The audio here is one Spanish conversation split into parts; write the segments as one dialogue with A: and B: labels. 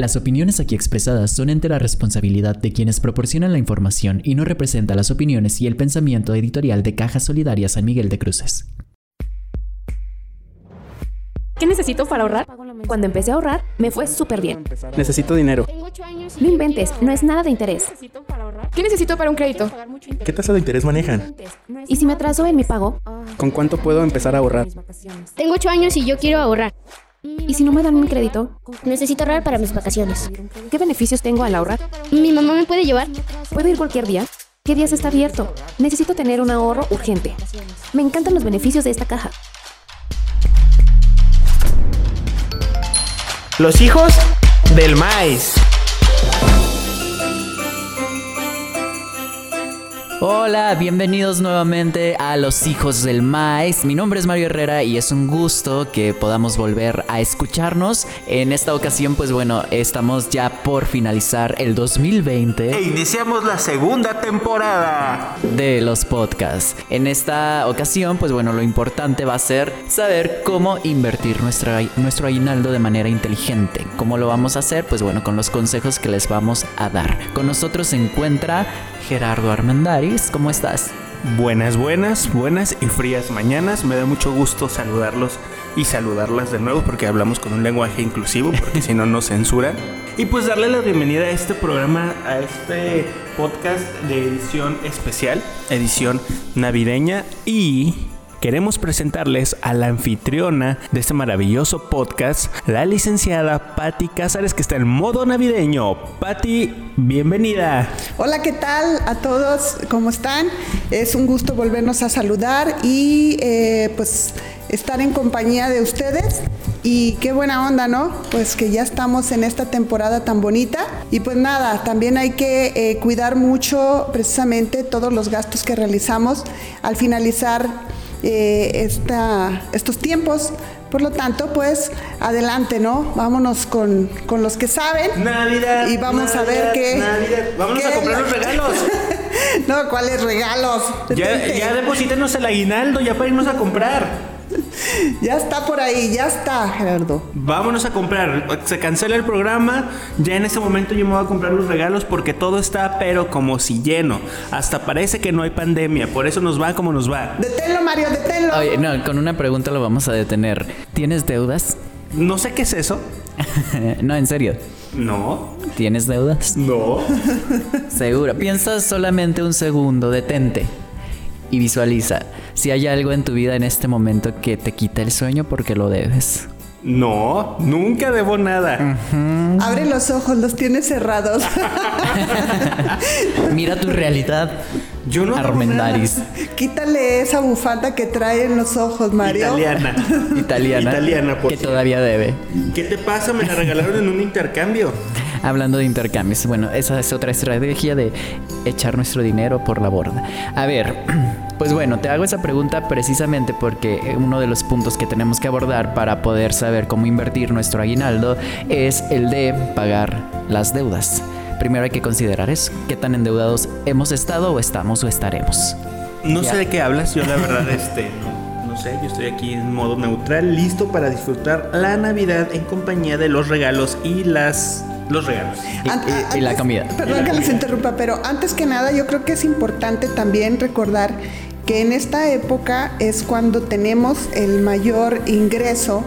A: Las opiniones aquí expresadas son entera responsabilidad de quienes proporcionan la información y no representan las opiniones y el pensamiento editorial de Caja Solidaria San Miguel de Cruces.
B: ¿Qué necesito para ahorrar? Cuando empecé a ahorrar, me fue súper bien.
C: Necesito dinero.
B: No inventes, no es nada de interés.
D: ¿Qué necesito para un crédito?
C: ¿Qué tasa de interés manejan?
B: ¿Y si me atraso en mi pago?
C: ¿Con cuánto puedo empezar a ahorrar?
E: Tengo ocho años y yo quiero ahorrar.
B: ¿Y si no me dan un crédito?
E: Necesito ahorrar para mis vacaciones.
B: ¿Qué beneficios tengo al ahorrar?
E: ¿Mi mamá me puede llevar?
B: ¿Puedo ir cualquier día? ¿Qué días está abierto? Necesito tener un ahorro urgente. Me encantan los beneficios de esta caja.
F: Los hijos del maíz.
A: Hola, bienvenidos nuevamente a Los Hijos del Maíz. Mi nombre es Mario Herrera y es un gusto que podamos volver a escucharnos. En esta ocasión, pues bueno, estamos ya por finalizar el 2020.
F: E iniciamos la segunda temporada
A: de los podcasts. En esta ocasión, pues bueno, lo importante va a ser saber cómo invertir nuestro, nuestro aguinaldo de manera inteligente. ¿Cómo lo vamos a hacer? Pues bueno, con los consejos que les vamos a dar. Con nosotros se encuentra Gerardo Armendaris. ¿Cómo estás?
F: Buenas, buenas, buenas y frías mañanas. Me da mucho gusto saludarlos y saludarlas de nuevo porque hablamos con un lenguaje inclusivo, porque si no nos censuran. Y pues darle la bienvenida a este programa, a este podcast de edición especial, edición navideña y queremos presentarles a la anfitriona de este maravilloso podcast, la licenciada Patti Cázares, que está en modo navideño. Patti, bienvenida.
G: Hola, ¿qué tal a todos? ¿Cómo están? Es un gusto volvernos a saludar y eh, pues estar en compañía de ustedes. Y qué buena onda, ¿no? Pues que ya estamos en esta temporada tan bonita. Y pues nada, también hay que eh, cuidar mucho precisamente todos los gastos que realizamos al finalizar eh, esta, estos tiempos. Por lo tanto, pues adelante, ¿no? Vámonos con, con los que saben.
F: Navidad.
G: Y vamos
F: Navidad,
G: a ver qué.
F: Navidad. Vámonos
G: qué
F: a comprar los
G: lo-
F: regalos.
G: no, ¿cuáles regalos?
F: Ya, ya deposítenos el aguinaldo, ya para irnos a comprar.
G: Ya está por ahí, ya está, Gerardo.
F: Vámonos a comprar. Se cancela el programa. Ya en ese momento yo me voy a comprar los regalos porque todo está, pero como si lleno. Hasta parece que no hay pandemia. Por eso nos va como nos va.
G: Deténlo, Mario, deténlo.
A: Oye, no, con una pregunta lo vamos a detener. ¿Tienes deudas?
F: No sé qué es eso.
A: no, en serio.
F: No.
A: ¿Tienes deudas?
F: No.
A: Seguro. Piensa solamente un segundo, detente. Y visualiza si hay algo en tu vida en este momento que te quita el sueño porque lo debes.
F: No. Nunca debo nada.
G: Abre los ojos, los tienes cerrados.
A: Mira tu realidad.
F: Yo no
A: Armendaris.
G: Quítale esa bufanda que trae en los ojos, Mario.
F: Italiana.
A: Italiana.
F: Italiana, por
A: Que todavía debe.
F: ¿Qué te pasa? Me la regalaron en un intercambio.
A: Hablando de intercambios, bueno, esa es otra estrategia de echar nuestro dinero por la borda. A ver, pues bueno, te hago esa pregunta precisamente porque uno de los puntos que tenemos que abordar para poder saber cómo invertir nuestro aguinaldo es el de pagar las deudas. Primero hay que considerar eso, qué tan endeudados hemos estado o estamos o estaremos.
F: No
A: Ya.
F: sé de qué hablas. Yo la verdad, este, no, no sé. Yo estoy aquí en modo neutral, listo para disfrutar la Navidad en compañía de los regalos y las... Los regalos.
A: Y,
G: An-
A: y- y la comida.
G: Perdón que les interrumpa, pero antes que nada yo creo que es importante también recordar que en esta época es cuando tenemos el mayor ingreso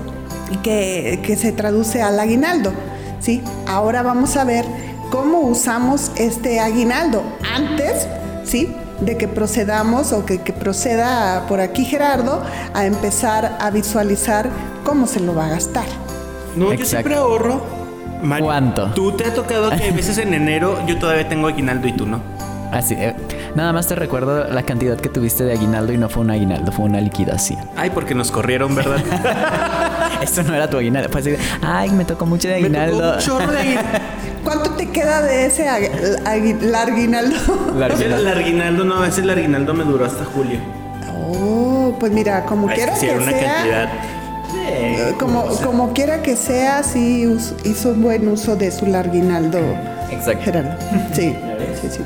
G: que, que se traduce al aguinaldo. ¿sí? Ahora vamos a ver cómo usamos este aguinaldo. Antes, ¿sí? de que procedamos o que, que proceda por aquí Gerardo a empezar a visualizar cómo se lo va a gastar.
F: No, yo
A: Exacto.
F: siempre ahorro. Mario,
A: ¿Cuánto?
F: Tú te ha tocado que a veces en enero yo todavía tengo aguinaldo y tú no.
A: Así, eh, nada más te recuerdo la cantidad que tuviste de aguinaldo y no fue un aguinaldo, fue una liquidación.
F: Ay, porque nos corrieron, ¿verdad?
A: Esto no era tu aguinaldo, fue así, de, ay, me tocó mucho de
F: Me tocó
A: aguinaldo.
F: un chorro de aguinaldo.
G: ¿Cuánto te queda de ese agui- agui- aguinaldo?
A: La
F: Ese
A: aguinaldo.
F: el aguinaldo no, ese el aguinaldo me duró hasta julio.
G: Oh, pues mira, como
F: Ay,
G: quiera
F: sí,
G: que
F: era una
G: sea,
F: cantidad.
G: eh, como, como quiera que sea, sí hizo un buen uso de su larguinaldo.
A: Exacto.
G: Gerardo. Sí, sí, sí.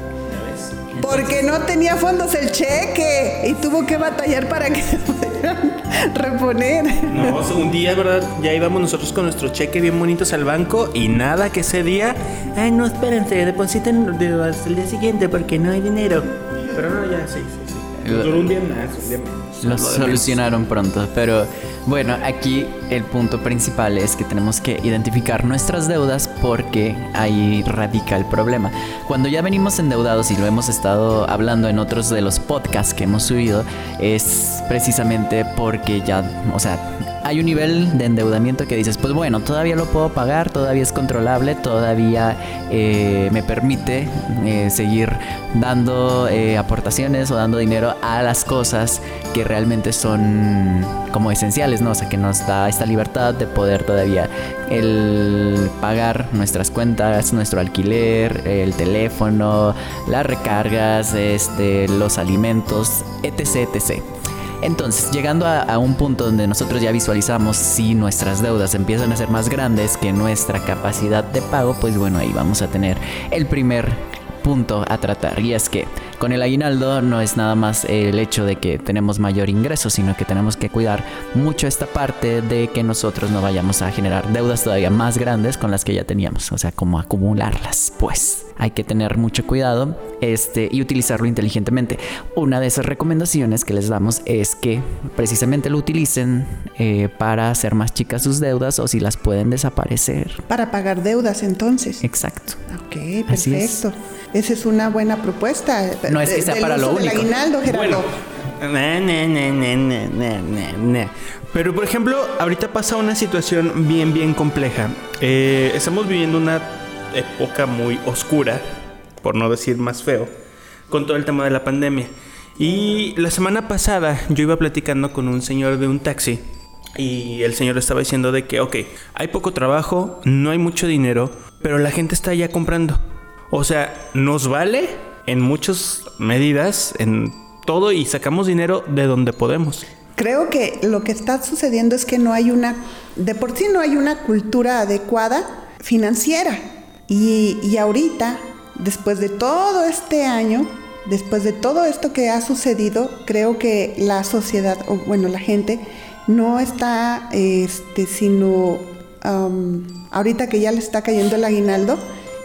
G: Porque no tenía fondos el cheque y tuvo que batallar para que se pudieran reponer.
F: No, un día, ¿verdad? Ya íbamos nosotros con nuestro cheque bien bonitos al banco y nada que ese día. Ay, no, espérense, depositen de- hasta el día siguiente porque no hay dinero. Pero no, ya, sí, sí, sí. Nos duró un día más, un día menos.
A: Lo solucionaron pronto, pero bueno, aquí el punto principal es que tenemos que identificar nuestras deudas porque ahí radica el problema. Cuando ya venimos endeudados y lo hemos estado hablando en otros de los podcasts que hemos subido, es precisamente porque ya, o sea, hay un nivel de endeudamiento que dices, pues bueno, todavía lo puedo pagar, todavía es controlable, todavía eh, me permite eh, seguir dando eh, aportaciones o dando dinero a las cosas que realmente son como esenciales, ¿no? O sea, que nos da esta libertad de poder todavía el pagar nuestras cuentas, nuestro alquiler, el teléfono, las recargas, este, los alimentos, etc, etc. Entonces, llegando a, un punto donde nosotros ya visualizamos si nuestras deudas empiezan a ser más grandes que nuestra capacidad de pago, pues bueno, ahí vamos a tener el primer punto a tratar. Y es que con el aguinaldo no es nada más el hecho de que tenemos mayor ingreso, sino que tenemos que cuidar mucho esta parte de que nosotros no vayamos a generar deudas todavía más grandes con las que ya teníamos, o sea, como acumularlas, pues. Hay que tener mucho cuidado este, y utilizarlo inteligentemente. Una de esas recomendaciones que les damos es que precisamente lo utilicen eh, para hacer más chicas sus deudas o si las pueden desaparecer.
G: Para pagar deudas, entonces.
A: Exacto.
G: Ok,
A: es.
G: perfecto. Esa es una buena propuesta.
A: No es que sea para lo único.
G: aguinaldo, Gerardo.
F: Na. Pero por ejemplo, ahorita pasa una situación bien, bien compleja. Eh, estamos viviendo una época muy oscura, por no decir más feo, con todo el tema de la pandemia. Y la semana pasada yo iba platicando con un señor de un taxi y el señor estaba diciendo de que, ok, hay poco trabajo, no hay mucho dinero, pero la gente está ya comprando. O sea, nos vale en muchas medidas, en todo, y sacamos dinero de donde podemos.
G: Creo que lo que está sucediendo es que no hay una, de por sí no hay una cultura adecuada financiera. Y, y ahorita, después de todo este año, después de todo esto que ha sucedido, creo que la sociedad, o bueno, la gente, no está, este, sino am, ahorita que ya le está cayendo el aguinaldo,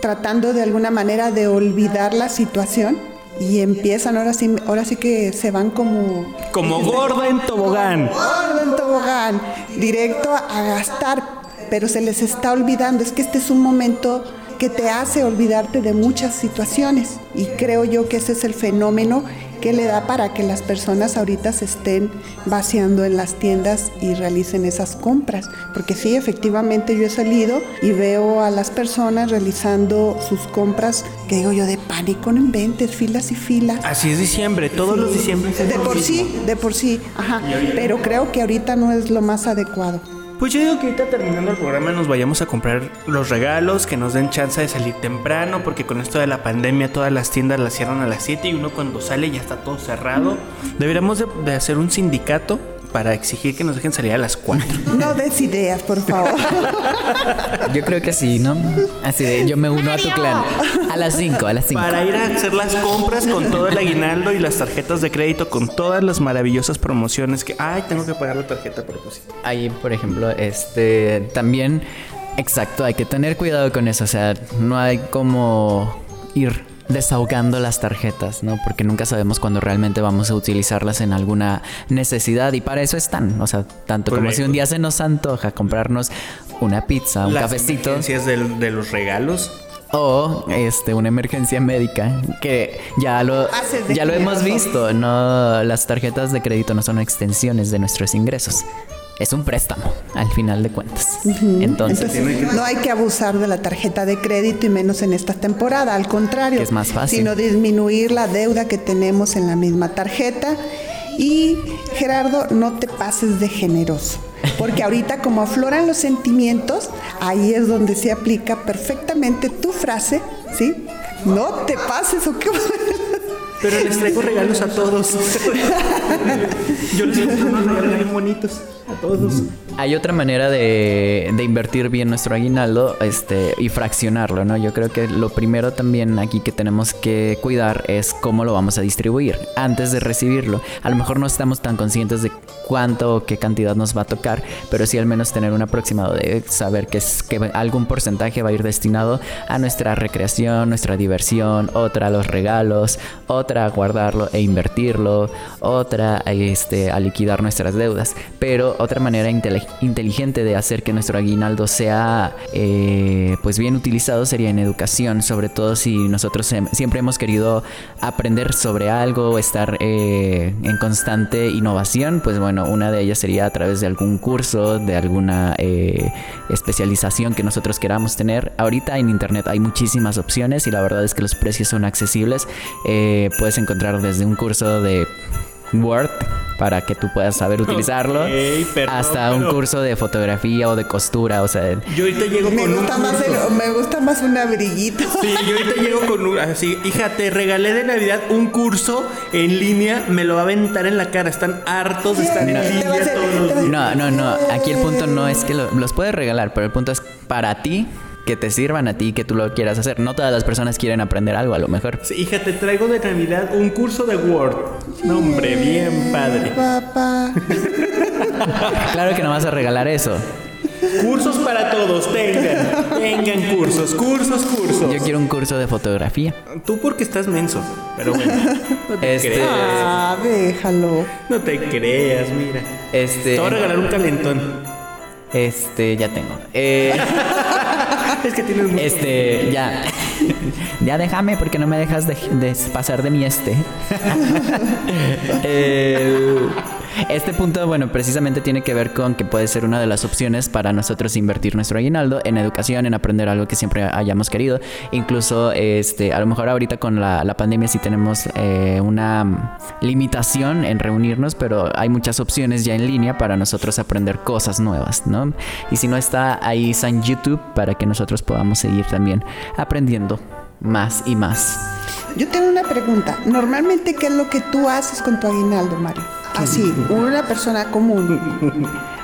G: tratando de alguna manera de olvidar la situación y empiezan, ahora sí, ahora sí que se van como
F: Como gorda en tobogán.
G: gordo en tobogán, directo a gastar, pero se les está olvidando. Es que este es un momento que te hace olvidarte de muchas situaciones y creo yo que ese es el fenómeno que le da para que las personas ahorita se estén vaciando en las tiendas y realicen esas compras. Porque sí, efectivamente yo he salido y veo a las personas realizando sus compras, que digo yo, de pánico, no inventes, filas y filas.
F: Así es diciembre, todos los diciembre.
G: De por sí, de por sí, ajá. Pero creo que ahorita no es lo más adecuado.
F: Pues yo digo que ahorita terminando el programa nos vayamos a comprar los regalos, que nos den chance de salir temprano, porque con esto de la pandemia todas las tiendas las cierran a las 7 y uno cuando sale ya está todo cerrado. Deberíamos de, de hacer un sindicato para exigir que nos dejen salir a las 4.
G: No des ideas, por favor.
A: Yo creo que sí, ¿no? Así de, yo me uno a tu clan. A las 5, a las 5.
F: Para ir a hacer las compras con todo el aguinaldo y las tarjetas de crédito, con todas las maravillosas promociones que, ay, tengo que pagar la tarjeta a propósito.
A: Ahí, por ejemplo, este también, exacto, hay que tener cuidado con eso. O sea, no hay como ir desahogando las tarjetas, ¿no? Porque nunca sabemos cuándo realmente vamos a utilizarlas en alguna necesidad y para eso están. O sea, tanto como si un día se nos antoja comprarnos una pizza, un
F: las
A: cafecito
F: emergencias del- de los regalos.
A: o este una emergencia médica que ya lo
G: de
A: ya lo hemos visto, no las tarjetas de crédito no son extensiones de nuestros ingresos. Es un préstamo al final de cuentas. Entonces,
G: Entonces, no hay que abusar de la tarjeta de crédito y menos en esta temporada, al contrario.
A: Que es más fácil.
G: Sino disminuir la deuda que tenemos en la misma tarjeta. Y Gerardo, no te pases de generoso. Porque ahorita como afloran los sentimientos, ahí es donde se aplica perfectamente tu frase, ¿sí? No te pases o qué.
F: Pero les traigo regalos a todos. Yo les traigo regalos bien bonitos. a todos.
A: Hay otra manera de, invertir bien nuestro aguinaldo este, y fraccionarlo, ¿no? Yo creo que lo primero también aquí que tenemos que cuidar es cómo lo vamos a distribuir antes de recibirlo. A lo mejor no estamos tan conscientes de cuánto o qué cantidad nos va a tocar, pero sí al menos tener un aproximado de saber que, es, que algún porcentaje va a ir destinado a nuestra recreación, nuestra diversión, otra a los regalos, otra a guardarlo e invertirlo, otra a, este, a liquidar nuestras deudas. Pero otra manera intele- inteligente de hacer que nuestro aguinaldo sea eh, pues bien utilizado sería en educación, sobre todo si nosotros siempre hemos querido aprender sobre algo, estar eh, en constante innovación, pues bueno, una de ellas sería a través de algún curso, de alguna eh, especialización que nosotros queramos tener. Ahorita en internet hay muchísimas opciones y la verdad es que los precios son accesibles. Puedes encontrar desde un curso de Word para que tú puedas saber utilizarlo
F: perdón,
A: hasta un curso de fotografía o de costura, o sea,
F: Yo ahorita llego
G: Me
F: con un
G: gusta, más
F: curso.
G: el- me gusta más un abriguito.
F: Sí, yo ahorita llego con un así, hija, te regalé de Navidad un curso en línea, me lo va a aventar en la cara, están hartos de estar en
G: va a
F: línea
G: hacer-
F: todos los días.
A: No, no, no. Aquí el punto no es que lo- los puedes regalar, pero el punto es para ti, que te sirvan a ti, que tú lo quieras hacer. No todas las personas quieren aprender algo, a lo mejor.
F: Sí, hija, te traigo de Navidad un curso de Word. No, hombre, bien padre.
G: Papá.
A: Claro que no vas a regalar eso.
F: Cursos para todos, tengan. Tengan cursos, cursos, cursos.
A: Yo quiero un curso de fotografía.
F: Tú porque estás menso, pero bueno. No te
A: Este-
F: creas.
G: Ah, déjalo.
F: No te creas, mira.
A: Este,
F: Te voy a regalar un calentón.
A: este, ya tengo. Eh,
F: Es que tienes mucho.
A: este, ya. Ya déjame porque no me dejas de, de pasar de mi este. El- este punto, bueno, precisamente tiene que ver con que puede ser una de las opciones para nosotros invertir nuestro aguinaldo en educación, en aprender algo que siempre hayamos querido. Incluso, este, a lo mejor ahorita con la, pandemia sí tenemos eh, una limitación en reunirnos, pero hay muchas opciones ya en línea para nosotros aprender cosas nuevas, ¿no? Y si no está ahí San YouTube para que nosotros podamos seguir también aprendiendo más y más.
G: Yo tengo una pregunta. Normalmente, ¿qué es lo que tú haces con tu aguinaldo, Mario? Así, una persona común.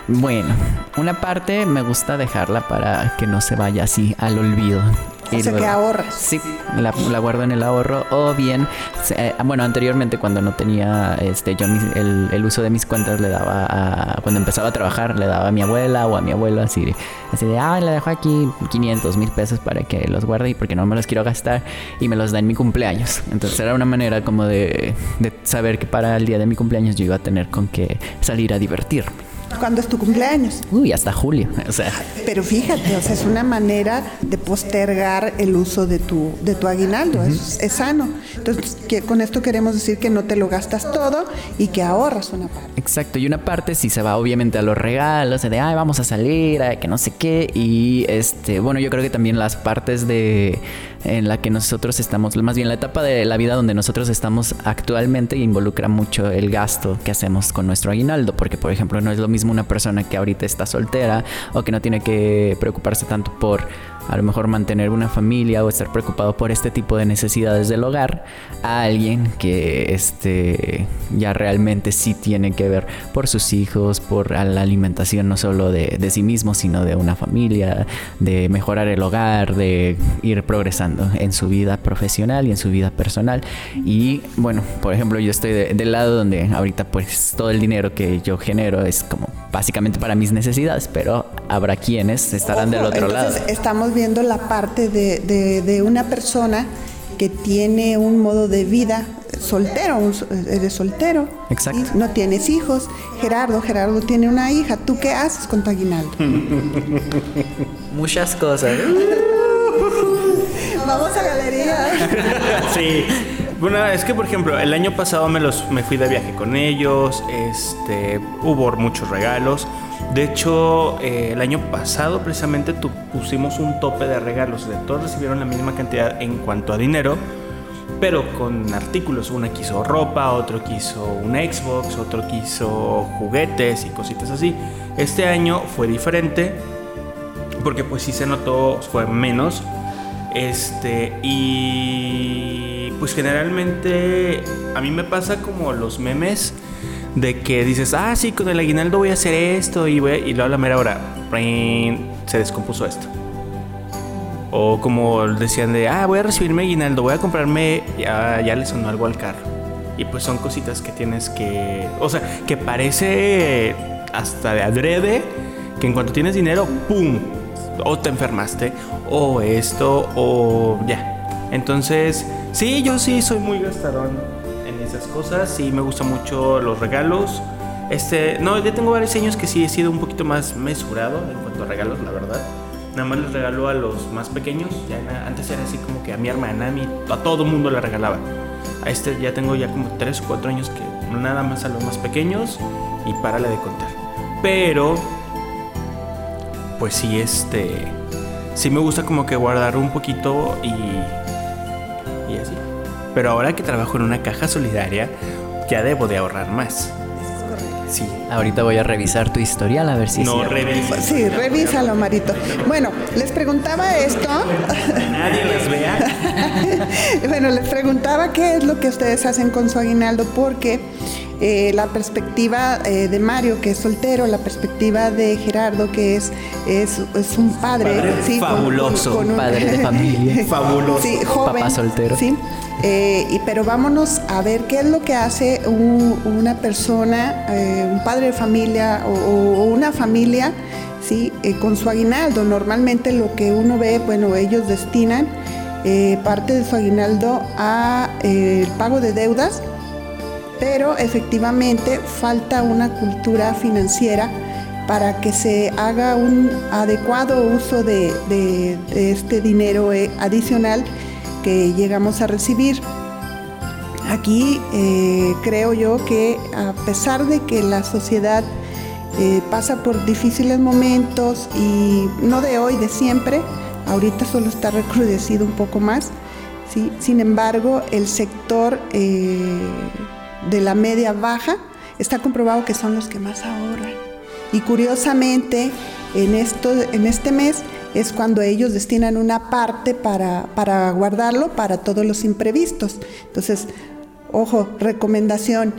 A: Bueno, una parte me gusta dejarla para que no se vaya así al olvido.
G: O
A: Y
G: sea, que ahorras.
A: Sí, la, la guardo en el ahorro o bien, eh, bueno, anteriormente cuando no tenía este yo mis- el, el uso de mis cuentas le daba a, cuando empezaba a trabajar le daba a mi abuela o a mi abuelo así, de- así de, ah, le dejo aquí 500 mil pesos para que los guarde y porque no me los quiero gastar y me los da en mi cumpleaños. Entonces era una manera como de, de saber que para el día de mi cumpleaños yo iba a tener con que salir a divertirme.
G: ¿Cuándo es tu cumpleaños?
A: Uy, hasta julio, o sea.
G: Pero fíjate, o sea, es una manera de postergar el uso de tu, de tu aguinaldo. es, es sano. Entonces, que con esto queremos decir que no te lo gastas todo y que ahorras una parte.
A: Exacto, y una parte sí se va obviamente a los regalos, de ay, vamos a salir, ay, que no sé qué, y este, bueno, yo creo que también las partes de en la que nosotros estamos, más bien la etapa de la vida donde nosotros estamos actualmente involucra mucho el gasto que hacemos con nuestro aguinaldo, porque por ejemplo no es lo mismo una persona que ahorita está soltera o que no tiene que preocuparse tanto por a lo mejor mantener una familia o estar preocupado por este tipo de necesidades del hogar a alguien que este ya realmente sí tiene que ver por sus hijos, por la alimentación no solo de, de sí mismo, sino de una familia, de mejorar el hogar, de ir progresando en su vida profesional y en su vida personal. Y bueno, por ejemplo, yo estoy de- del lado donde ahorita pues todo el dinero que yo genero es como básicamente para mis necesidades, pero habrá quienes estarán del otro lado.
G: entonces, Estamos viendo la parte de, de- de una persona que tiene un modo de vida soltero, un eres soltero.
A: Exacto.
G: y No tienes hijos. Gerardo, Gerardo tiene una hija. ¿Tú qué haces con tu aguinaldo?
A: Muchas cosas.
G: Vamos a galería.
F: Sí. Bueno, es que por ejemplo, el año pasado me los me fui de viaje con ellos, este, hubo muchos regalos. De hecho, eh, el año pasado precisamente tu- pusimos un tope de regalos, de todos recibieron la misma cantidad en cuanto a dinero, pero con artículos. Una quiso ropa, otro quiso un Xbox, otro quiso juguetes y cositas así. Este año fue diferente porque pues sí se notó, fue menos. Este, y pues generalmente a mí me pasa como los memes de que dices, ah, sí, con el aguinaldo voy a hacer esto y, voy a- y luego a la mera hora, se descompuso esto. O como decían de, ah, voy a recibir mi aguinaldo, voy a comprarme, ya, ya le sonó algo al carro. Y pues son cositas que tienes que, o sea, que parece hasta de adrede, que en cuanto tienes dinero, ¡pum! O te enfermaste, o esto, o ya. Entonces, sí, yo sí soy muy gastadón en esas cosas, sí me gustan mucho los regalos. Este, no, ya tengo varios años que sí he sido un poquito más mesurado en cuanto a regalos, la verdad. Nada más les regalo a los más pequeños. Antes era así como que a mi hermana, a, mi, a todo mundo le regalaba. A este ya tengo ya como 3 o 4 años que nada más a los más pequeños y párale de contar. Pero, pues sí, este. Sí me gusta como que guardar un poquito y. Y así. Pero ahora que trabajo en una caja solidaria, ya debo de ahorrar más. Sí.
A: Ahorita voy a revisar tu historial a ver si es
F: No revises.
G: Sí, revísalo, Marito. Bueno, les preguntaba esto.
F: Nadie las vea.
G: bueno, les preguntaba qué es lo que ustedes hacen con su aguinaldo, porque eh, la perspectiva eh, de Mario, que es soltero, la perspectiva de Gerardo, que es, es, es un padre,
F: Padre
G: sí, con-
F: fabuloso,
G: con un-
A: padre de familia.
F: Fabuloso.
G: Sí, joven.
A: Papá soltero.
G: Sí. Eh, y, pero vámonos a ver qué es lo que hace un- una persona, eh, un padre de familia o, o una familia, ¿sí? Eh, con su aguinaldo. Normalmente lo que uno ve, bueno, ellos destinan eh, parte de su aguinaldo a eh, el pago de deudas, pero efectivamente falta una cultura financiera para que se haga un adecuado uso de, este dinero eh, adicional que llegamos a recibir. Aquí eh, creo yo que a pesar de que la sociedad eh, pasa por difíciles momentos y no de hoy, de siempre, ahorita solo está recrudecido un poco más, sin embargo el sector de la media baja está comprobado que son los que más ahorran. Y curiosamente, en, esto, en este mes es cuando ellos destinan una parte para, para guardarlo para todos los imprevistos. Entonces, ojo, recomendación,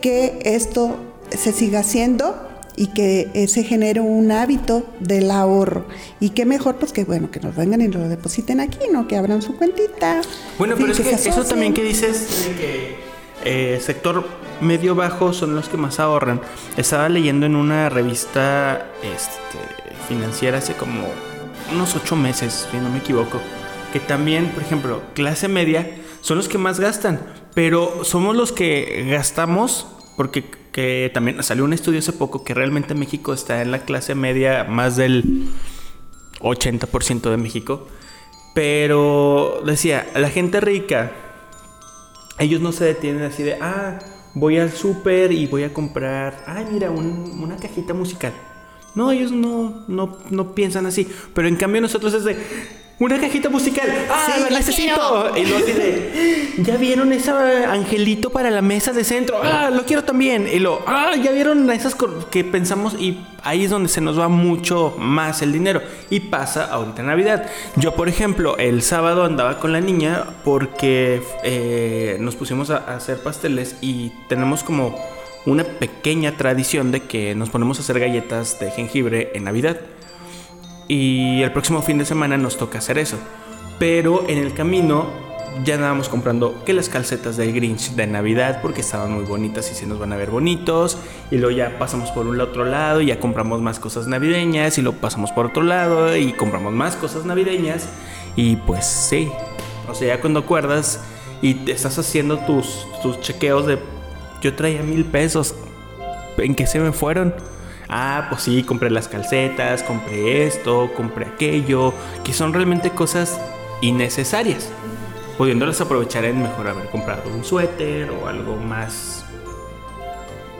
G: que esto se siga haciendo y que eh, se genere un hábito del ahorro. Y qué mejor, pues que bueno, que nos vengan y nos lo depositen aquí, ¿no? Que abran su cuentita.
F: Bueno,
G: Sí,
F: pero es que eso también que dices de que eh, sector medio bajo son los que más ahorran. Estaba leyendo en una revista este, financiera hace como unos ocho meses, si no me equivoco, que también, por ejemplo, clase media son los que más gastan, pero somos los que gastamos porque que también salió un estudio hace poco que realmente México está en la clase media más del 80% de México. Pero decía, la gente rica, ellos no se detienen así de, ah, voy al súper y voy a comprar, ay, mira, un- una cajita musical. No, ellos no, no, no piensan así. Pero en cambio nosotros es de, una cajita musical, ah,
E: Sí,
F: la necesito. Y luego de, ya vieron ese angelito para la mesa de centro, ah, lo quiero también. Y lo, ah, ya vieron esas que pensamos y ahí es donde se nos va mucho más el dinero. Y pasa ahorita en Navidad. Yo, por ejemplo, el sábado andaba con la niña porque eh, nos pusimos a, a hacer pasteles y tenemos como una pequeña tradición de que nos ponemos a hacer galletas de jengibre en Navidad. Y el próximo fin de semana nos toca hacer eso. Pero en el camino ya andábamos comprando que las calcetas del Grinch de Navidad porque estaban muy bonitas y se nos van a ver bonitos. Y luego ya pasamos por un otro lado y ya compramos más cosas navideñas. Y luego pasamos por otro lado y compramos más cosas navideñas. Y pues sí. O sea, ya cuando acuerdas y te estás haciendo tus, tus chequeos de... Yo traía mil pesos. ¿En qué se me fueron? Ah, pues sí, compré las calcetas, compré esto, compré aquello, que son realmente cosas innecesarias. Pudiéndolas aprovechar en mejor haber comprado un suéter o algo más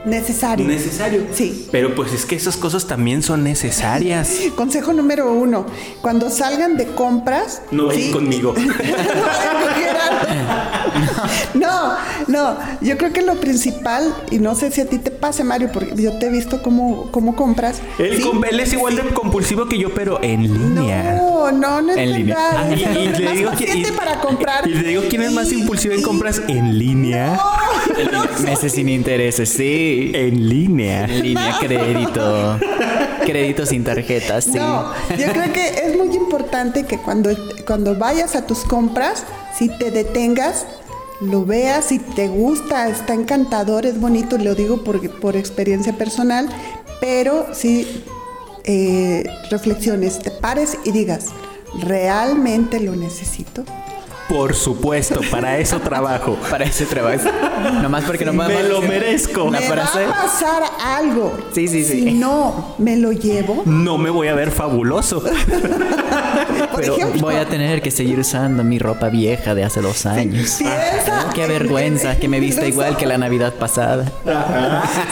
G: Necesario.
F: necesario.
G: Sí.
F: Pero pues es que esas cosas también son necesarias.
G: Consejo número uno, cuando salgan de compras...
F: No
G: ¿sí?
F: es conmigo.
G: No, no, yo creo que lo principal, y no sé si a ti te pase, Mario, porque yo te he visto cómo, cómo compras.
F: Él,
G: ¿sí?
F: com- él es igual de compulsivo que yo, pero en línea.
G: No, No, no, no es
A: En línea.
F: Ah, y, le digo que-
G: paciente
F: y-
G: para comprar.
F: y le digo quién es más impulsivo en compras en línea.
A: Meses sin intereses, sí.
F: En línea.
A: En línea, crédito. Crédito sin tarjetas, sí.
G: No, yo creo que es muy importante que cuando, cuando vayas a tus compras, si te detengas, lo veas, si te gusta, está encantador, es bonito, lo digo por, por experiencia personal, pero si eh, reflexiones, te pares y digas, ¿realmente lo necesito?
F: Por supuesto, para eso trabajo.
A: Para ese trabajo. Nomás porque no
F: Me
A: podemos-
F: lo merezco.
A: La
G: me
A: frase.
G: va a pasar algo.
A: Sí, sí, sí.
G: Si no me lo llevo,
F: No me voy a ver fabuloso.
G: por
A: Pero
G: ejemplo,
A: voy a tener que seguir usando mi ropa vieja de hace dos años.
G: piensa
A: Qué
G: en-
A: vergüenza
G: en-
A: que me vista igual que la Navidad pasada.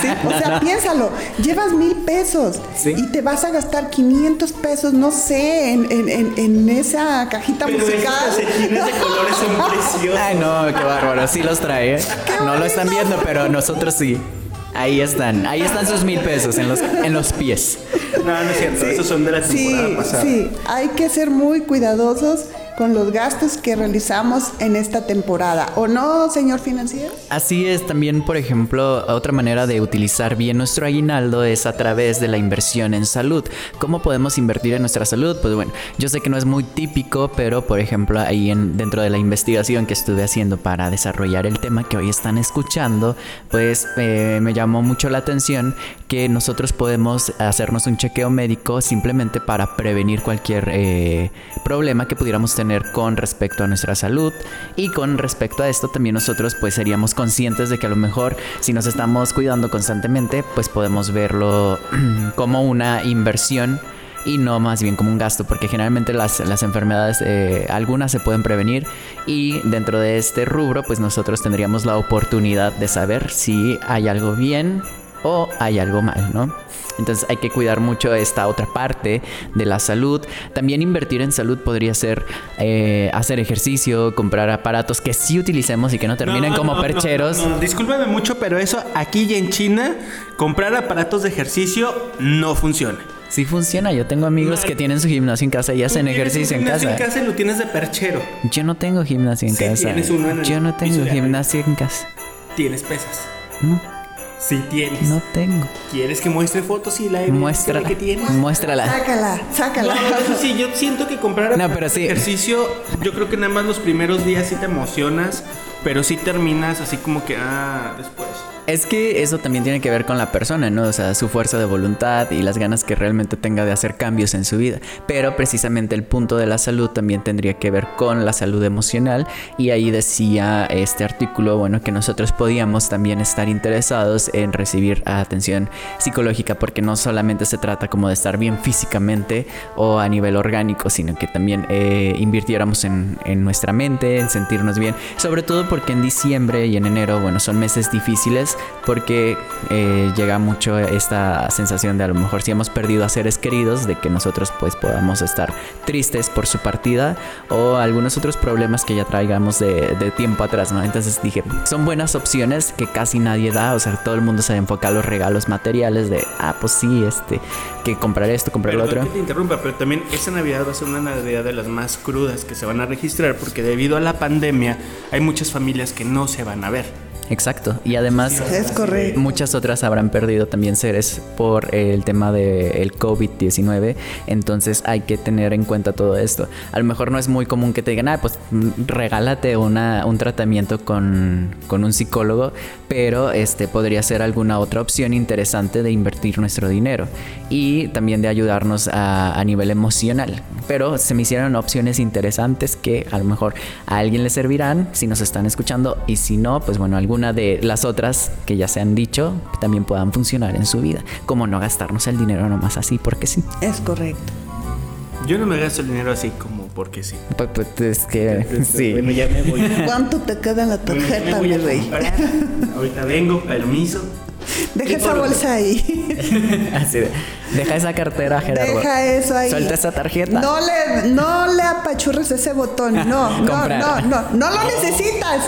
G: Sí, o sea, piénsalo, llevas mil pesos
A: Sí.
G: y te vas a gastar 500 pesos, no sé, en, en- en- en esa cajita musical.
F: de colores son preciosos.
A: Ay, no, qué bárbaro. Sí los trae. ¿eh? No lo están viendo, pero nosotros sí. Ahí están. Ahí están sus mil pesos en los, en los pies.
F: No, no es cierto. Esos son de la temporada
G: Sí,
F: pasada.
G: sí, hay que ser muy cuidadosos con los gastos que realizamos en esta temporada. ¿O no, señor financiero?
A: Así es, también, por ejemplo, otra manera de utilizar bien nuestro aguinaldo es a través de la inversión en salud. ¿Cómo podemos invertir en nuestra salud? Pues bueno, yo sé que no es muy típico, pero por ejemplo, ahí en, dentro de la investigación que estuve haciendo para desarrollar el tema que hoy están escuchando, pues eh, me llamó mucho la atención que nosotros podemos hacernos un chequeo médico simplemente para prevenir cualquier eh, problema que pudiéramos tener con respecto a nuestra salud y con respecto a esto también nosotros pues seríamos conscientes de que a lo mejor si nos estamos cuidando constantemente pues podemos verlo como una inversión y no más bien como un gasto, porque generalmente las, las enfermedades, eh, algunas se pueden prevenir y dentro de este rubro, pues nosotros tendríamos la oportunidad de saber si hay algo bien o hay algo mal, ¿no? Entonces hay que cuidar mucho esta otra parte de la salud. También invertir en salud podría ser eh, hacer ejercicio, comprar aparatos que sí utilicemos y que no terminen
F: No,
A: como
F: no, no,
A: percheros.
F: no, no, discúlpame mucho, pero eso aquí y en China, comprar aparatos de ejercicio no funciona.
A: Sí funciona, yo tengo amigos que tienen su gimnasio en casa y hacen ejercicio en
F: gimnasio
A: casa.
F: en casa y lo tienes de perchero.
A: Yo no tengo gimnasio en
F: Sí,
A: casa.
F: tienes uno en el
A: Yo no tengo gimnasio en casa.
F: Tienes pesas.
A: No,
F: Sí tienes.
A: no tengo.
F: ¿Quieres que muestre fotos y la evidencia
A: Muestra,
F: de que tienes?
A: muéstrala.
G: Sácala, sácala.
F: No, eso sí, yo siento que comprar
A: No, pero sí.
F: ejercicio, yo creo que nada más los primeros días sí te emocionas, pero sí terminas así como que, ah, después.
A: Es que eso también tiene que ver con la persona, ¿no? O sea, su fuerza de voluntad y las ganas que realmente tenga de hacer cambios en su vida. Pero precisamente el punto de la salud también tendría que ver con la salud emocional. Y ahí decía este artículo, bueno, que nosotros podíamos también estar interesados en recibir atención psicológica, porque no solamente se trata como de estar bien físicamente o a nivel orgánico, sino que también eh, invirtiéramos en, en nuestra mente, en sentirnos bien. Sobre todo porque en diciembre y en enero, bueno, son meses difíciles porque eh, llega mucho esta sensación de a lo mejor si hemos perdido a seres queridos, de que nosotros pues podamos estar tristes por su partida o algunos otros problemas que ya traigamos de, de tiempo atrás, ¿no? Entonces dije, son buenas opciones que casi nadie da, o sea, todo el mundo se enfoca a los regalos materiales de, ah, pues sí, este, que comprar esto, comprar lo
F: Perdón
A: otro.
F: que te interrumpa, pero también esta Navidad va a ser una Navidad de las más crudas que se van a registrar porque debido a la pandemia hay muchas familias que no se van a ver.
A: Exacto, y además...
G: Es correcto.
A: Muchas otras habrán perdido también seres por el tema del COVID-19. Entonces hay que tener en cuenta todo esto. A lo mejor no es muy común que te digan, ah, pues mm, regálate una, un tratamiento con, con un psicólogo, pero este podría ser alguna otra opción interesante de invertir nuestro dinero y también de ayudarnos a, a nivel emocional. Pero se me hicieron opciones interesantes que a lo mejor a alguien le servirán si nos están escuchando y si no, pues bueno, alguna de las otras que ya se han dicho también puedan funcionar en su vida. Como no gastarnos el dinero nomás así porque sí.
G: Es correcto.
F: Yo no me gasto el dinero así como porque sí.
A: Pues, pues, es que sí.
F: Bueno, ya me voy.
G: ¿Cuánto te queda en la tarjeta, mi rey?
F: Ahorita vengo, permiso.
G: Deja esa
F: por-
G: bolsa ahí.
A: Así de, deja esa cartera, Gerardo.
G: Deja eso ahí.
A: Suelta esa tarjeta.
G: No le, no le apachurres ese botón. No, no, no, no. No lo necesitas.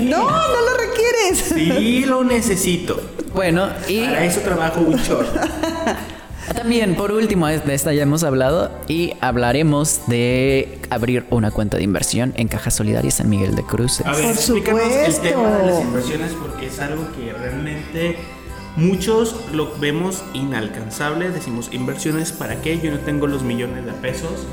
G: No, no lo requieres.
F: Sí lo necesito.
A: Bueno, y
F: Para eso trabajo un short.
A: también, por último, de esta ya hemos hablado y hablaremos de abrir una cuenta de inversión en Caja Solidaria San Miguel de Cruces.
F: A ver,
G: Por
F: explícanos el
G: supuesto.
F: tema de las inversiones porque es algo que realmente muchos lo vemos inalcanzable. Decimos, inversiones para qué? Yo no tengo los millones de pesos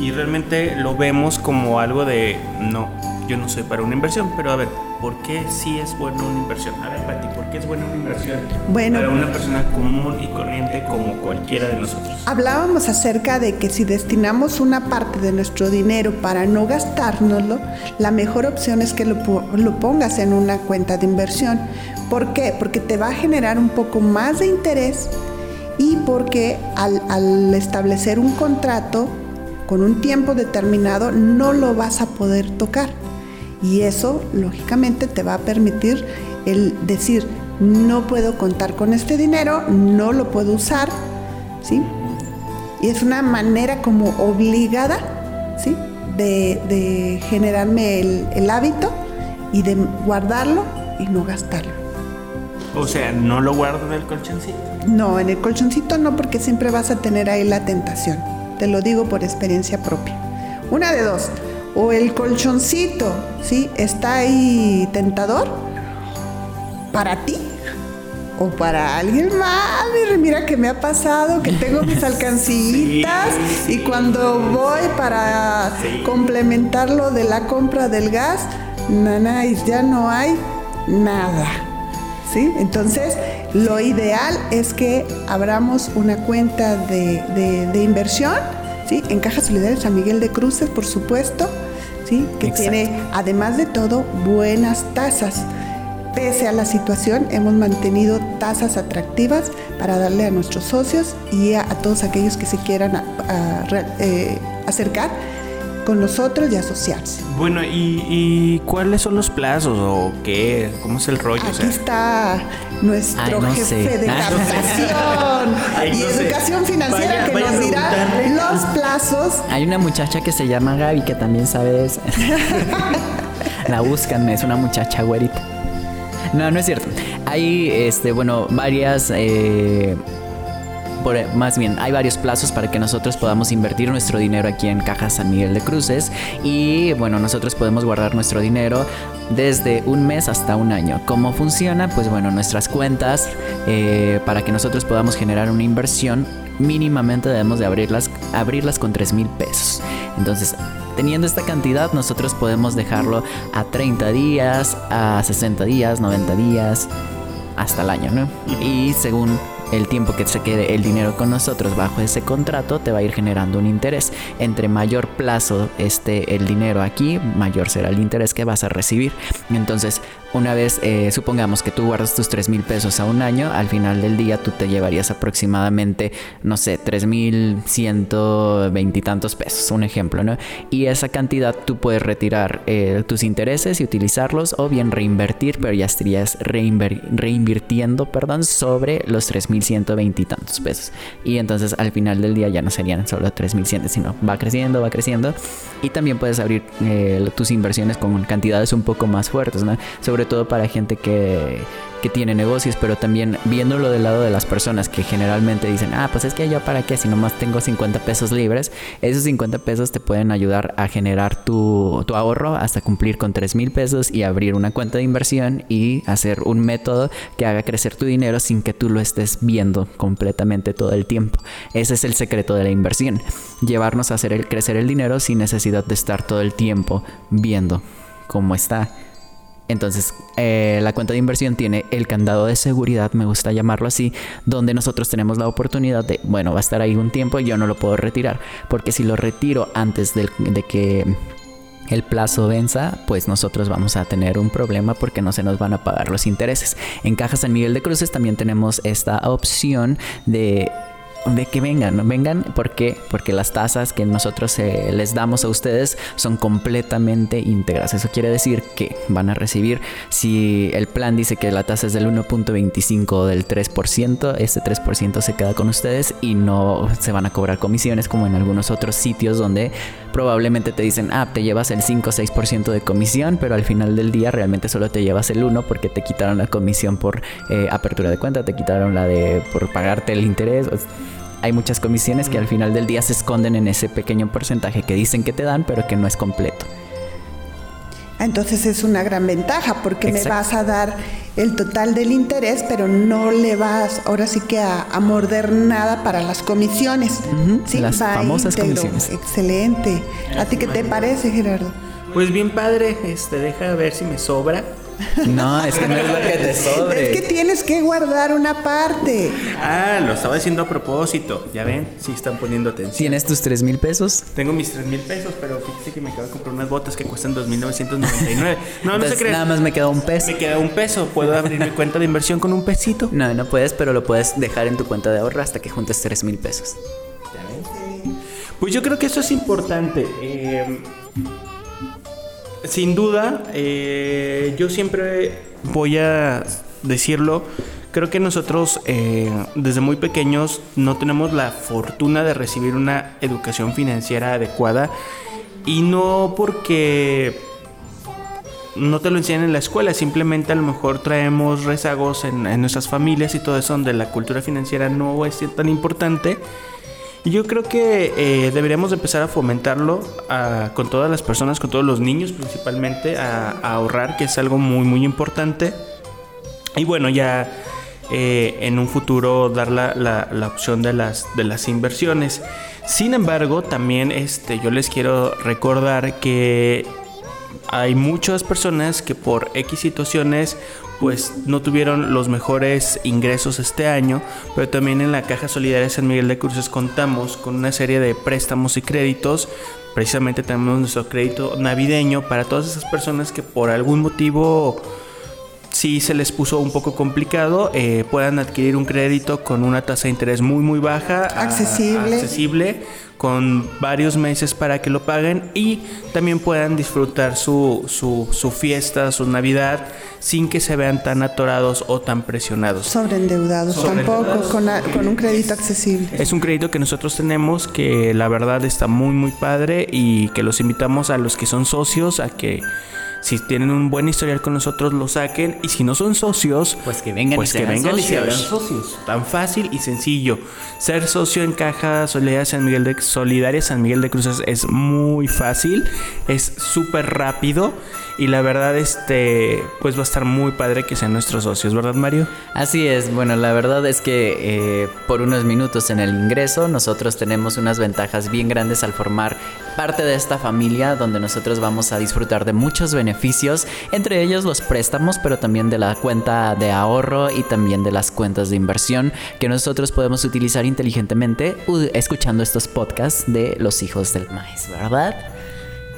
F: y realmente lo vemos como algo de, no, yo no soy para una inversión, pero a ver, ¿por qué sí es buena una inversión? A ver, Pati, ¿por qué es buena una inversión
G: Bueno.
F: para una persona común y corriente como cualquiera de nosotros?
G: Hablábamos acerca de que si destinamos una parte de nuestro dinero para no gastárnoslo, la mejor opción es que lo, lo pongas en una cuenta de inversión. ¿Por qué? Porque te va a generar un poco más de interés y porque al, al establecer un contrato con un tiempo determinado no lo vas a poder tocar. Y eso, lógicamente, te va a permitir el decir, no puedo contar con este dinero, no lo puedo usar, ¿sí? Y es una manera como obligada, ¿sí? De, de generarme el, el hábito y de guardarlo y no gastarlo.
F: O sea, no lo guardo en el colchoncito.
G: No, en el colchoncito no, porque siempre vas a tener ahí la tentación. Te lo digo por experiencia propia. Una de dos. O el colchoncito, ¿sí? Está ahí tentador para ti o para alguien más. Mira, Mira que me ha pasado que tengo mis alcancillitas
F: Sí,
G: y
F: sí.
G: cuando voy para complementar lo de la compra del gas, nanáis, ya no hay nada. ¿Sí? Entonces, lo ideal es que abramos una cuenta de, de- de inversión, ¿sí? En Caja Solidaria San Miguel de Cruces, por supuesto, ¿sí? Que
A: Exacto.
G: tiene, además de todo, buenas tasas. Pese a la situación, hemos mantenido tasas atractivas para darle a nuestros socios y a, a todos aquellos que se quieran a- a re- eh, acercar con nosotros y asociarse.
F: Bueno, ¿y, y cuáles son los plazos o qué? ¿Cómo es el rollo? O
G: Aquí
F: sea,
G: está nuestro
A: Ay, no
G: jefe
A: sé.
G: de
A: Ay, no sé.
G: captación
F: Ay,
G: y
F: no sé.
G: educación financiera
F: Vaya-
G: que
F: vaya
G: nos dirá los plazos.
A: Hay una muchacha que se llama Gaby que también sabe eso. La buscan, es una muchacha güerita. No, no es cierto. Hay, este, bueno, varias... eh, por- más bien, hay varios plazos para que nosotros podamos invertir nuestro dinero aquí en Caja San Miguel de Cruces y bueno, nosotros podemos guardar nuestro dinero desde un mes hasta un año. ¿Cómo funciona? Pues bueno, nuestras cuentas eh, para que nosotros podamos generar una inversión mínimamente debemos de abrirlas, abrirlas con 3 mil pesos. Entonces, teniendo esta cantidad, nosotros podemos dejarlo a 30 días, a 60 días, 90 días, hasta el año, ¿no? Y según el tiempo que se quede el dinero con nosotros bajo ese contrato, te va a ir generando un interés. Entre mayor plazo esté el dinero aquí, mayor será el interés que vas a recibir. Entonces, una vez, eh, supongamos que tú guardas tus 3 mil pesos a un año, al final del día tú te llevarías aproximadamente, no sé, 3 mil ciento veintitantos pesos, un ejemplo, ¿no? Y esa cantidad tú puedes retirar eh, tus intereses y utilizarlos o bien reinvertir, pero ya estarías reinver- reinvirtiendo, perdón, sobre los 3.120 y tantos pesos. Y entonces al final del día ya no serían solo 3.100, sino va creciendo, va creciendo. Y también puedes abrir eh, tus inversiones con cantidades un poco más fuertes, ¿no? Sobre todo para gente que que tiene negocios, pero también viéndolo del lado de las personas que generalmente dicen, ah, pues es que yo para qué, si nomás tengo 50 pesos libres, esos 50 pesos te pueden ayudar a generar tu, tu ahorro hasta cumplir con 3 mil pesos y abrir una cuenta de inversión y hacer un método que haga crecer tu dinero sin que tú lo estés viendo completamente todo el tiempo. Ese es el secreto de la inversión, llevarnos a hacer el, crecer el dinero sin necesidad de estar todo el tiempo viendo cómo está. Entonces, eh, la cuenta de inversión tiene el candado de seguridad, me gusta llamarlo así, donde nosotros tenemos la oportunidad de, bueno, va a estar ahí un tiempo y yo no lo puedo retirar, porque si lo retiro antes del- de que el plazo venza, pues nosotros vamos a tener un problema porque no se nos van a pagar los intereses. En Caja San Miguel de Cruces también tenemos esta opción de de que vengan, vengan, ¿por qué? Porque las tasas que nosotros eh, les damos a ustedes son completamente íntegras. Eso quiere decir que van a recibir, si el plan dice que la tasa es del 1.25 o del 3%, ese 3% se queda con ustedes y no se van a cobrar comisiones como en algunos otros sitios donde probablemente te dicen, ah, te llevas el 5 o 6% de comisión, pero al final del día realmente solo te llevas el 1 porque te quitaron la comisión por eh, apertura de cuenta, te quitaron la de por pagarte el interés. hay muchas comisiones que al final del día se esconden en ese pequeño porcentaje que dicen que te dan, pero que no es completo.
G: Entonces es una gran ventaja porque
A: Exacto.
G: me vas a dar el total del interés, pero no le vas ahora sí que a, a morder nada para las comisiones.
A: Ujú,
G: Sí,
A: las
G: va
A: famosas
G: íntegro.
A: comisiones.
G: Excelente. ¿A ti qué te parece, Gerardo?
F: Pues bien padre, este, deja ver si me sobra.
A: No, es que no es lo que te sobre.
G: Es que tienes que guardar una parte.
F: Ah, lo estaba diciendo a propósito. Ya ven, sí están poniendo atención.
A: ¿Tienes tus 3 mil pesos?
F: Tengo mis 3 mil pesos, pero fíjese que me acabo de comprar unas botas que cuestan 2.999. No, no se
A: Entonces,
F: crean.
A: Nada más me queda un peso.
F: Me queda un peso. ¿Puedo abrir mi cuenta de inversión con un pesito?
A: No, no puedes, pero lo puedes dejar en tu cuenta de ahorro hasta que juntes 3 mil pesos.
F: Pues yo creo que eso es importante. Eh, sin duda, eh, yo siempre voy a decirlo. Creo que nosotros eh, desde muy pequeños no tenemos la fortuna de recibir una educación financiera adecuada y no porque no te lo enseñan en la escuela, simplemente a lo mejor traemos rezagos en, en nuestras familias y todo eso donde la cultura financiera no es tan importante. Yo creo que eh, deberíamos de empezar a fomentarlo con todas las personas, con todos los niños principalmente, a, a ahorrar, que es algo muy, muy importante. Y bueno, ya eh, en un futuro dar la, la- la opción de las, de las inversiones. Sin embargo, también este, yo les quiero recordar que hay muchas personas que por X situaciones pues no tuvieron los mejores ingresos este año, pero también en la Caja Solidaria San Miguel de Cruces contamos con una serie de préstamos y créditos. Precisamente tenemos nuestro crédito navideño para todas esas personas que por algún motivo si se les puso un poco complicado, eh, puedan adquirir un crédito con una tasa de interés muy muy baja, a-
G: Accesible.
F: Con varios meses para que lo paguen y también puedan disfrutar su, su, su fiesta, su Navidad, sin que se vean tan atorados o tan presionados.
G: Sobreendeudados, tampoco, con, a- con un crédito accesible.
F: Es un crédito que nosotros tenemos que la verdad está muy muy padre y que los invitamos a los que son socios a que si tienen un buen historial con nosotros lo saquen y si no son socios
A: Pues que vengan y
F: pues
A: se
F: que vengan y se hagan
A: socios.
F: socios tan fácil y sencillo ser socio en Caja Solidaria San Miguel de Solidaria San Miguel de Cruces es muy fácil es súper rápido y la verdad este pues va a estar muy padre que sean nuestros socios verdad Mario
A: Así es, bueno, la verdad es que eh, por unos minutos en el ingreso nosotros tenemos unas ventajas bien grandes al formar parte de esta familia donde nosotros vamos a disfrutar de muchos beneficios, entre ellos los préstamos, pero también de la cuenta de ahorro y también de las cuentas de inversión que nosotros podemos utilizar inteligentemente escuchando estos podcasts de los hijos del maíz, ¿verdad?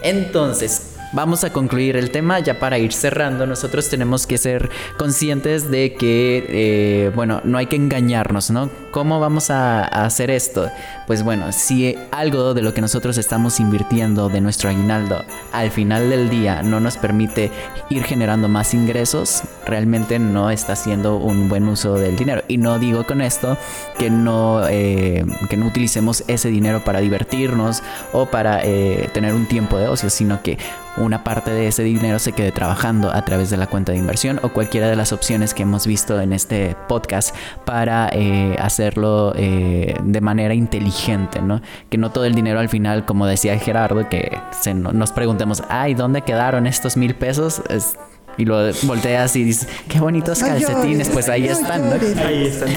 A: Entonces, vamos a concluir el tema ya para ir cerrando. Nosotros tenemos que ser conscientes de que, eh, bueno, no hay que engañarnos, ¿no? ¿Cómo vamos a hacer esto? Pues bueno, si algo de lo que nosotros estamos invirtiendo de nuestro aguinaldo al final del día no nos permite ir generando más ingresos, realmente no está haciendo un buen uso del dinero. Y no digo con esto que no, eh, que no utilicemos ese dinero para divertirnos o para eh, tener un tiempo de ocio, sino que una parte de ese dinero se quede trabajando a través de la cuenta de inversión o cualquiera de las opciones que hemos visto en este podcast para eh, hacerlo de manera inteligente, ¿no? Que no todo el dinero al final, como decía Gerardo, que se no- nos preguntemos, ay, ¿dónde quedaron estos mil pesos? Es- y lo volteas y dices, qué bonitos calcetines, pues ahí están, ¿no?
F: ahí están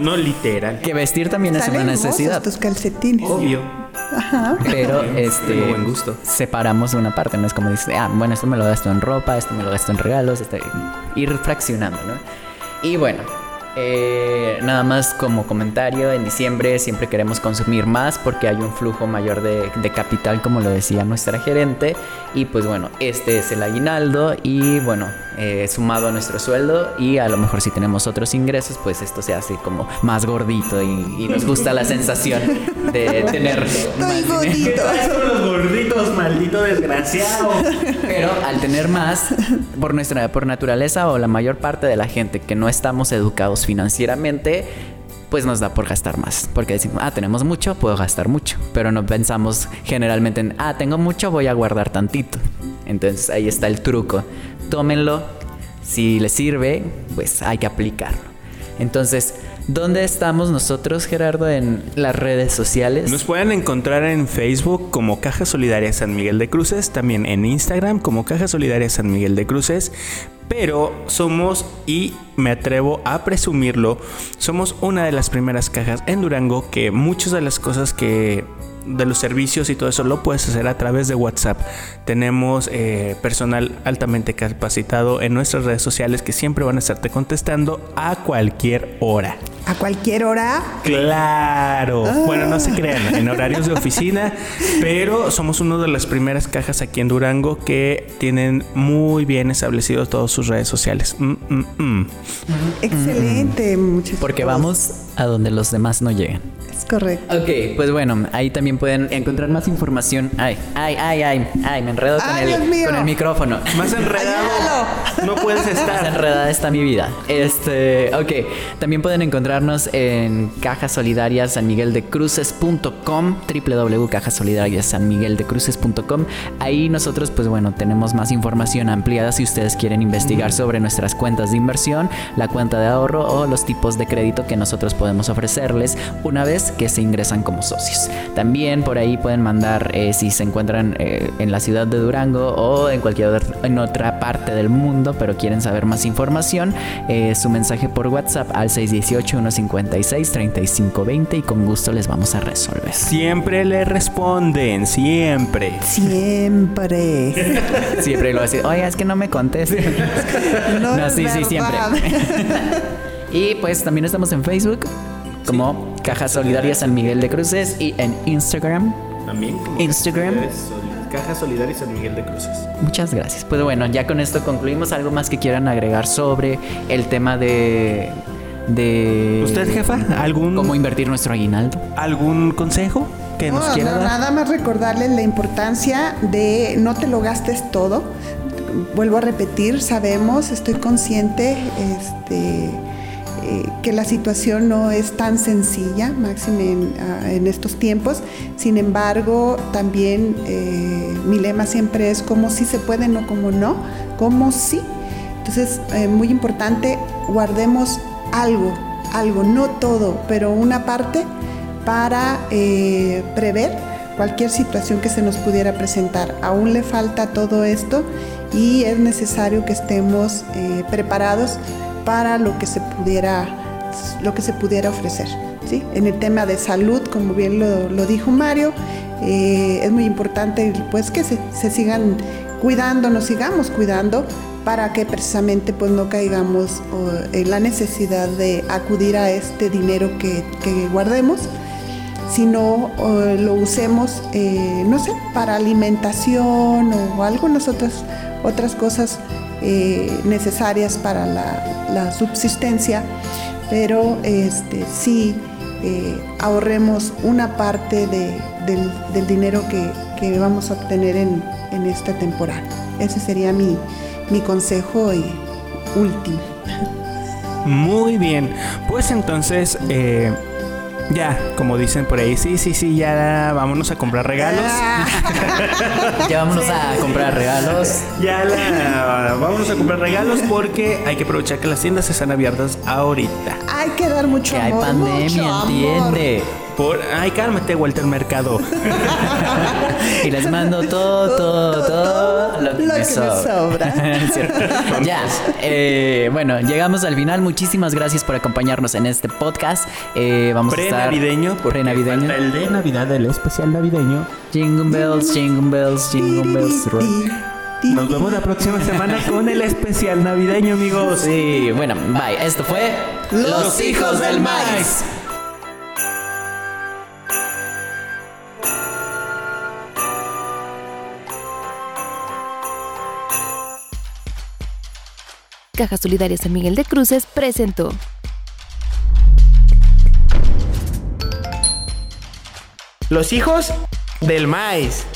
F: no literal
A: Que vestir también es una necesidad.
G: tus calcetines.
F: obvio
A: Pero
F: Tengo
A: este
F: buen gusto.
A: separamos una parte, no es como dices, ah, bueno, esto me lo gasto en ropa, esto me lo gasto en regalos, este, ir fraccionando, ¿no? Y bueno, eh, nada más como comentario, en diciembre siempre queremos consumir más porque hay un flujo mayor de, de capital, como lo decía nuestra gerente. Y pues bueno, este es el aguinaldo y bueno, eh, sumado a nuestro sueldo y a lo mejor si tenemos otros ingresos, pues esto se hace como más gordito y, y nos gusta la sensación de tener más
G: Estoy
F: son los gorditos maldito desgraciado
A: Pero al tener más, por nuestra por naturaleza o la mayor parte de la gente que no estamos educados financieramente, pues nos da por gastar más. Porque decimos, ah, tenemos mucho, puedo gastar mucho. Pero no pensamos generalmente en, ah, tengo mucho, voy a guardar tantito. Entonces ahí está el truco. Tómenlo. Si les sirve, pues hay que aplicarlo. Entonces, ¿Dónde estamos nosotros, Gerardo, en las redes sociales?
F: Nos pueden encontrar en Facebook como Caja Solidaria San Miguel de Cruces, también en Instagram como Caja Solidaria San Miguel de Cruces, pero somos, y me atrevo a presumirlo, somos una de las primeras cajas en Durango que muchas de las cosas que de los servicios y todo eso lo puedes hacer a través de WhatsApp. Tenemos eh, personal altamente capacitado en nuestras redes sociales que siempre van a estarte contestando a cualquier hora.
G: A cualquier hora.
F: Claro. Bueno, no se crean, en horarios de oficina, pero somos una de las primeras cajas aquí en Durango que tienen muy bien establecidos todas sus redes sociales. Mm, mm, mm.
G: Excelente, muchachos.
A: Porque vamos a donde los demás no llegan.
G: Es correcto.
A: Ok, pues bueno, ahí también pueden encontrar más información. Ay, ay, ay, ay, ay, me enredo con,
G: Ay,
A: el, con el micrófono.
F: Más enredado. No puedes
A: Más
F: estar.
A: enredada está mi vida. Este, ok. También pueden encontrarnos en Cajas Solidarias San Miguel de Cruces.com, www.cajasolidariasanmigueldecruces.com. Ahí nosotros, pues bueno, tenemos más información ampliada si ustedes quieren investigar sobre nuestras cuentas de inversión, la cuenta de ahorro o los tipos de crédito que nosotros podemos ofrecerles una vez que se ingresan como socios. También por ahí pueden mandar eh, si se encuentran eh, en la ciudad de Durango o en cualquier otra, parte del mundo, pero quieren saber más información, eh, su mensaje por WhatsApp al 618-156-3520 y con gusto les vamos a resolver.
F: Siempre le responden, siempre.
G: Siempre.
A: Siempre lo decir, oye, es que no me contestes.
G: No,
A: No,
G: es
A: sí, sí, siempre. Y pues también estamos en Facebook como Caja Solidaria San Miguel de Cruces y en Instagram.
F: También. como
A: Instagram.
F: Caja Solidaria San Miguel de Cruces.
A: Muchas gracias. Pues bueno, ya con esto concluimos. ¿Algo más que quieran agregar sobre el tema de... de
F: ¿Usted, jefa? ¿Algún,
A: ¿Cómo invertir nuestro aguinaldo?
F: ¿Algún consejo que nos
G: No,
F: quiera
G: no,
F: dar?
G: nada más recordarles la importancia de no te lo gastes todo. Vuelvo a repetir, sabemos, estoy consciente este, eh, que la situación no es tan sencilla, máxime en, ah, en estos tiempos. Sin embargo, también eh, mi lema siempre es como si se puede, no como no, como sí. Entonces, eh, muy importante, guardemos algo, algo, no todo, pero una parte para eh, prever cualquier situación que se nos pudiera presentar. Aún le falta todo esto y es necesario que estemos eh, preparados para lo que se pudiera, lo que se pudiera ofrecer. ¿sí? En el tema de salud, como bien lo, lo dijo Mario, eh, es muy importante pues, que se, se sigan cuidando, nos sigamos cuidando para que precisamente pues no caigamos en la necesidad de acudir a este dinero que, guardemos, sino lo usemos, eh, no sé, para alimentación o algunas otras, otras cosas eh, necesarias para la, la subsistencia, pero este, sí eh, ahorremos una parte de- del, del dinero que, que vamos a obtener en, en esta temporada. Ese sería mi, mi consejo y último.
F: Muy bien. Pues entonces, eh, ya, como dicen por ahí, sí, sí, sí, ya vámonos a comprar regalos.
A: Ya vámonos a comprar regalos.
F: Ya la, vámonos a comprar regalos porque hay que aprovechar que las tiendas están abiertas ahorita.
G: Hay que dar mucho
A: Que hay
G: amor. mucho
A: pandemia,
G: amor.
F: Por, ay, cálmate, Walter Mercado.
A: Y les mando todo, todo, todo lo que,
G: Lo
A: me,
G: que me
A: sobra. ya, eh, bueno, llegamos al final. Muchísimas gracias por acompañarnos en este podcast. Eh, vamos a estar
F: Pre-navideño. porque
A: Pre-navideño.
F: falta El de Navidad, el especial navideño.
A: Jingle bells, jingle bells, jingle bells.
F: Nos vemos la próxima semana con el especial navideño, amigos.
A: Sí, bueno, bye. Esto fue
G: Los Hijos del Maíz.
B: Caja Solidaria San Miguel de Cruces presentó.
H: Los hijos del maíz.